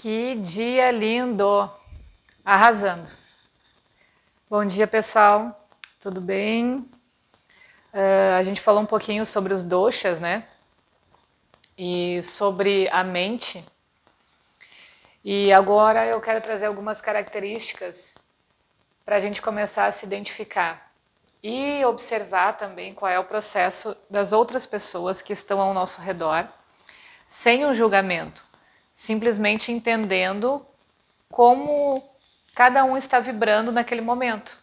Que dia lindo! Arrasando. Bom dia, pessoal. Tudo bem? Uh, a gente falou um pouquinho sobre os doshas, né? E sobre a mente. E agora eu quero trazer algumas características para a gente começar a se identificar e observar também qual é o processo das outras pessoas que estão ao nosso redor, sem um julgamento simplesmente entendendo como cada um está vibrando naquele momento.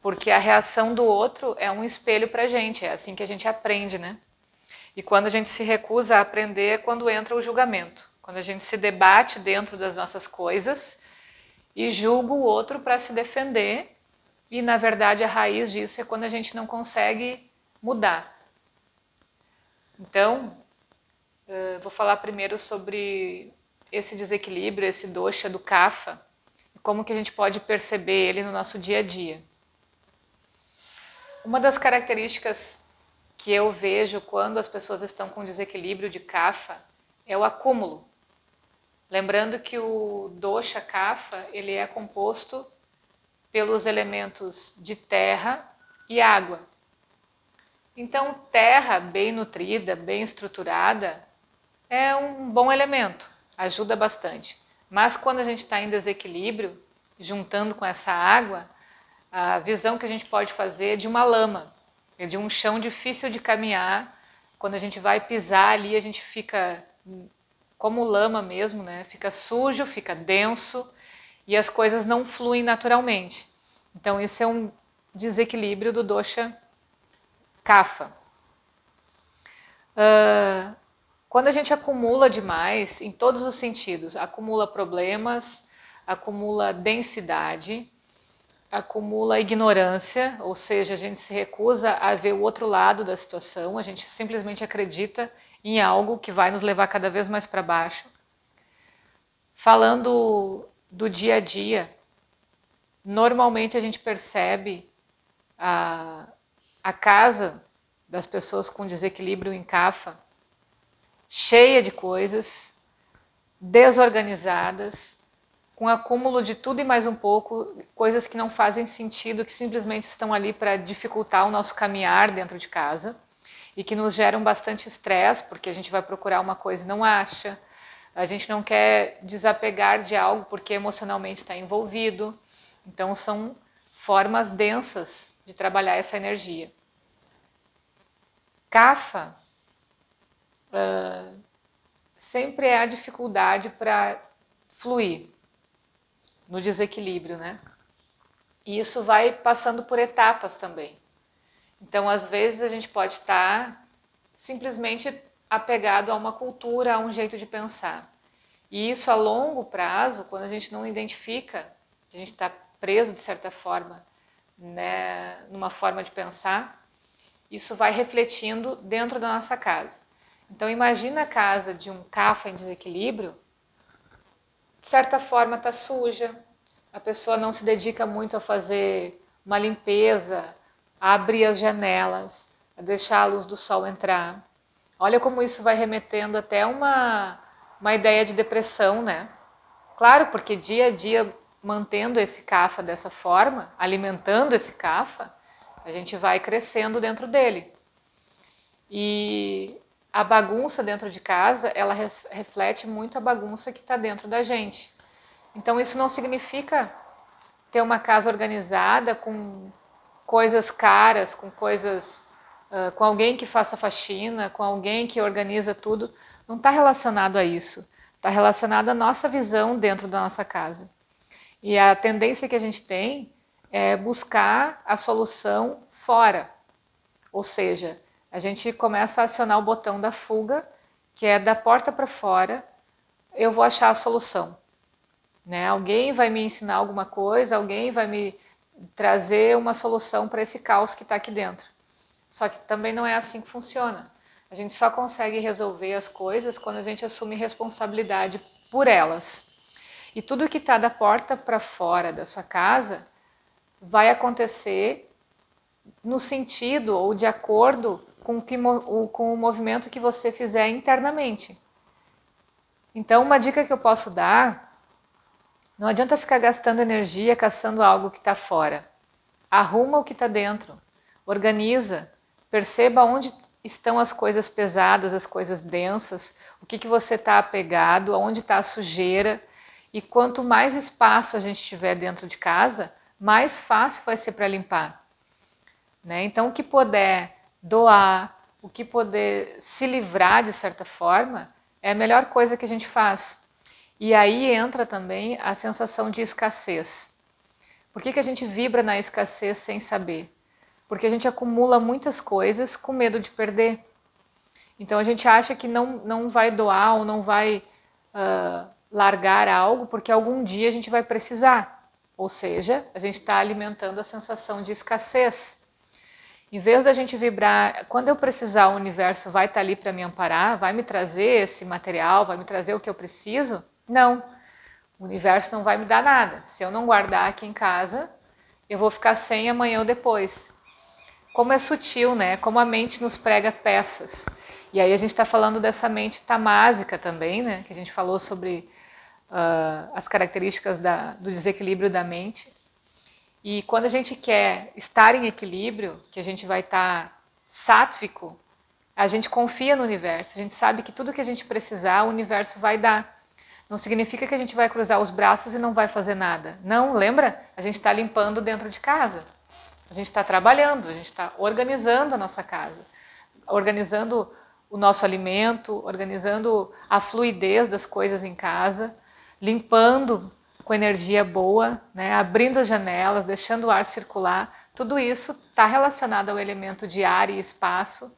Porque a reação do outro é um espelho para a gente, é assim que a gente aprende, né? E quando a gente se recusa a aprender é quando entra o julgamento, quando a gente se debate dentro das nossas coisas e julga o outro para se defender, e na verdade a raiz disso é quando a gente não consegue mudar. Então, Uh, vou falar primeiro sobre esse desequilíbrio, esse dosha do kapha, e como que a gente pode perceber ele no nosso dia a dia. Uma das características que eu vejo quando as pessoas estão com desequilíbrio de kapha é o acúmulo. Lembrando que o dosha kapha, ele é composto pelos elementos de terra e água. Então, terra bem nutrida, bem estruturada, é um bom elemento, ajuda bastante. Mas quando a gente está em desequilíbrio, juntando com essa água, a visão que a gente pode fazer é de uma lama, é de um chão difícil de caminhar. Quando a gente vai pisar ali, a gente fica como lama mesmo, né? Fica sujo, fica denso e as coisas não fluem naturalmente. Então isso é um desequilíbrio do dosha kapha. Uh, quando a gente acumula demais, em todos os sentidos, acumula problemas, acumula densidade, acumula ignorância, ou seja, a gente se recusa a ver o outro lado da situação, a gente simplesmente acredita em algo que vai nos levar cada vez mais para baixo. Falando do dia a dia, normalmente a gente percebe a, a casa das pessoas com desequilíbrio em CAFA cheia de coisas, desorganizadas, com acúmulo de tudo e mais um pouco, coisas que não fazem sentido, que simplesmente estão ali para dificultar o nosso caminhar dentro de casa e que nos geram bastante estresse, porque a gente vai procurar uma coisa e não acha, a gente não quer desapegar de algo porque emocionalmente está envolvido. Então, são formas densas de trabalhar essa energia. Cafa uh, sempre é a dificuldade para fluir no desequilíbrio, né? E isso vai passando por etapas também. Então, às vezes, a gente pode estar simplesmente apegado a uma cultura, a um jeito de pensar. E isso a longo prazo, quando a gente não identifica, a gente está preso de certa forma, né, numa forma de pensar, isso vai refletindo dentro da nossa casa. Então imagina a casa de um cafa em desequilíbrio, de certa forma está suja, a pessoa não se dedica muito a fazer uma limpeza, a abrir as janelas, a deixar a luz do sol entrar. Olha como isso vai remetendo até uma, uma ideia de depressão, né? Claro, porque dia a dia mantendo esse cafa dessa forma, alimentando esse cafa, a gente vai crescendo dentro dele. E a bagunça dentro de casa, ela reflete muito a bagunça que está dentro da gente. Então isso não significa ter uma casa organizada com coisas caras, com coisas, uh, com alguém que faça faxina, com alguém que organiza tudo. Não está relacionado a isso. Está relacionado à nossa visão dentro da nossa casa. E a tendência que a gente tem é buscar a solução fora. Ou seja, a gente começa a acionar o botão da fuga, que é da porta para fora, eu vou achar a solução. Né? Alguém vai me ensinar alguma coisa, alguém vai me trazer uma solução para esse caos que está aqui dentro. Só que também não é assim que funciona. A gente só consegue resolver as coisas quando a gente assume responsabilidade por elas. E tudo que está da porta para fora da sua casa vai acontecer no sentido ou de acordo com, que, com o movimento que você fizer internamente. Então, uma dica que eu posso dar: não adianta ficar gastando energia caçando algo que está fora. Arruma o que está dentro, organiza, perceba onde estão as coisas pesadas, as coisas densas, o que, que você está apegado, onde está a sujeira. E quanto mais espaço a gente tiver dentro de casa, mais fácil vai ser para limpar. Né? Então, o que puder doar, o que poder se livrar de certa forma, é a melhor coisa que a gente faz. E aí entra também a sensação de escassez. Por que, que a gente vibra na escassez sem saber? Porque a gente acumula muitas coisas com medo de perder. Então a gente acha que não, não vai doar ou não vai uh, largar algo porque algum dia a gente vai precisar. Ou seja, a gente está alimentando a sensação de escassez. Em vez da gente vibrar, quando eu precisar, o universo vai estar tá ali para me amparar, vai me trazer esse material, vai me trazer o que eu preciso? Não. O universo não vai me dar nada. Se eu não guardar aqui em casa, eu vou ficar sem amanhã ou depois. Como é sutil, né? Como a mente nos prega peças. E aí a gente está falando dessa mente tamásica também, né? Que a gente falou sobre uh, as características da, do desequilíbrio da mente. E quando a gente quer estar em equilíbrio, que a gente vai estar tá sátvico, a gente confia no universo, a gente sabe que tudo que a gente precisar, o universo vai dar. Não significa que a gente vai cruzar os braços e não vai fazer nada. Não, lembra? A gente está limpando dentro de casa. A gente está trabalhando, a gente está organizando a nossa casa, organizando o nosso alimento, organizando a fluidez das coisas em casa, limpando com energia boa, né? abrindo as janelas, deixando o ar circular. Tudo isso está relacionado ao elemento de ar e espaço,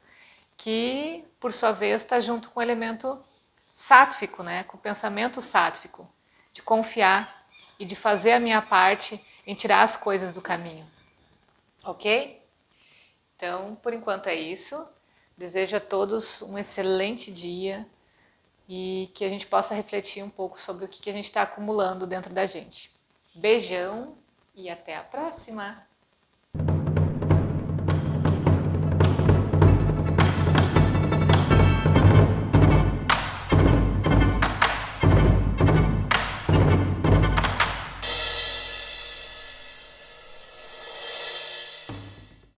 que, por sua vez, está junto com o elemento sátfico, né? com o pensamento sátfico, de confiar e de fazer a minha parte em tirar as coisas do caminho. Ok? Então, por enquanto é isso. Desejo a todos um excelente dia e que a gente possa refletir um pouco sobre o que a gente está acumulando dentro da gente. Beijão e até a próxima!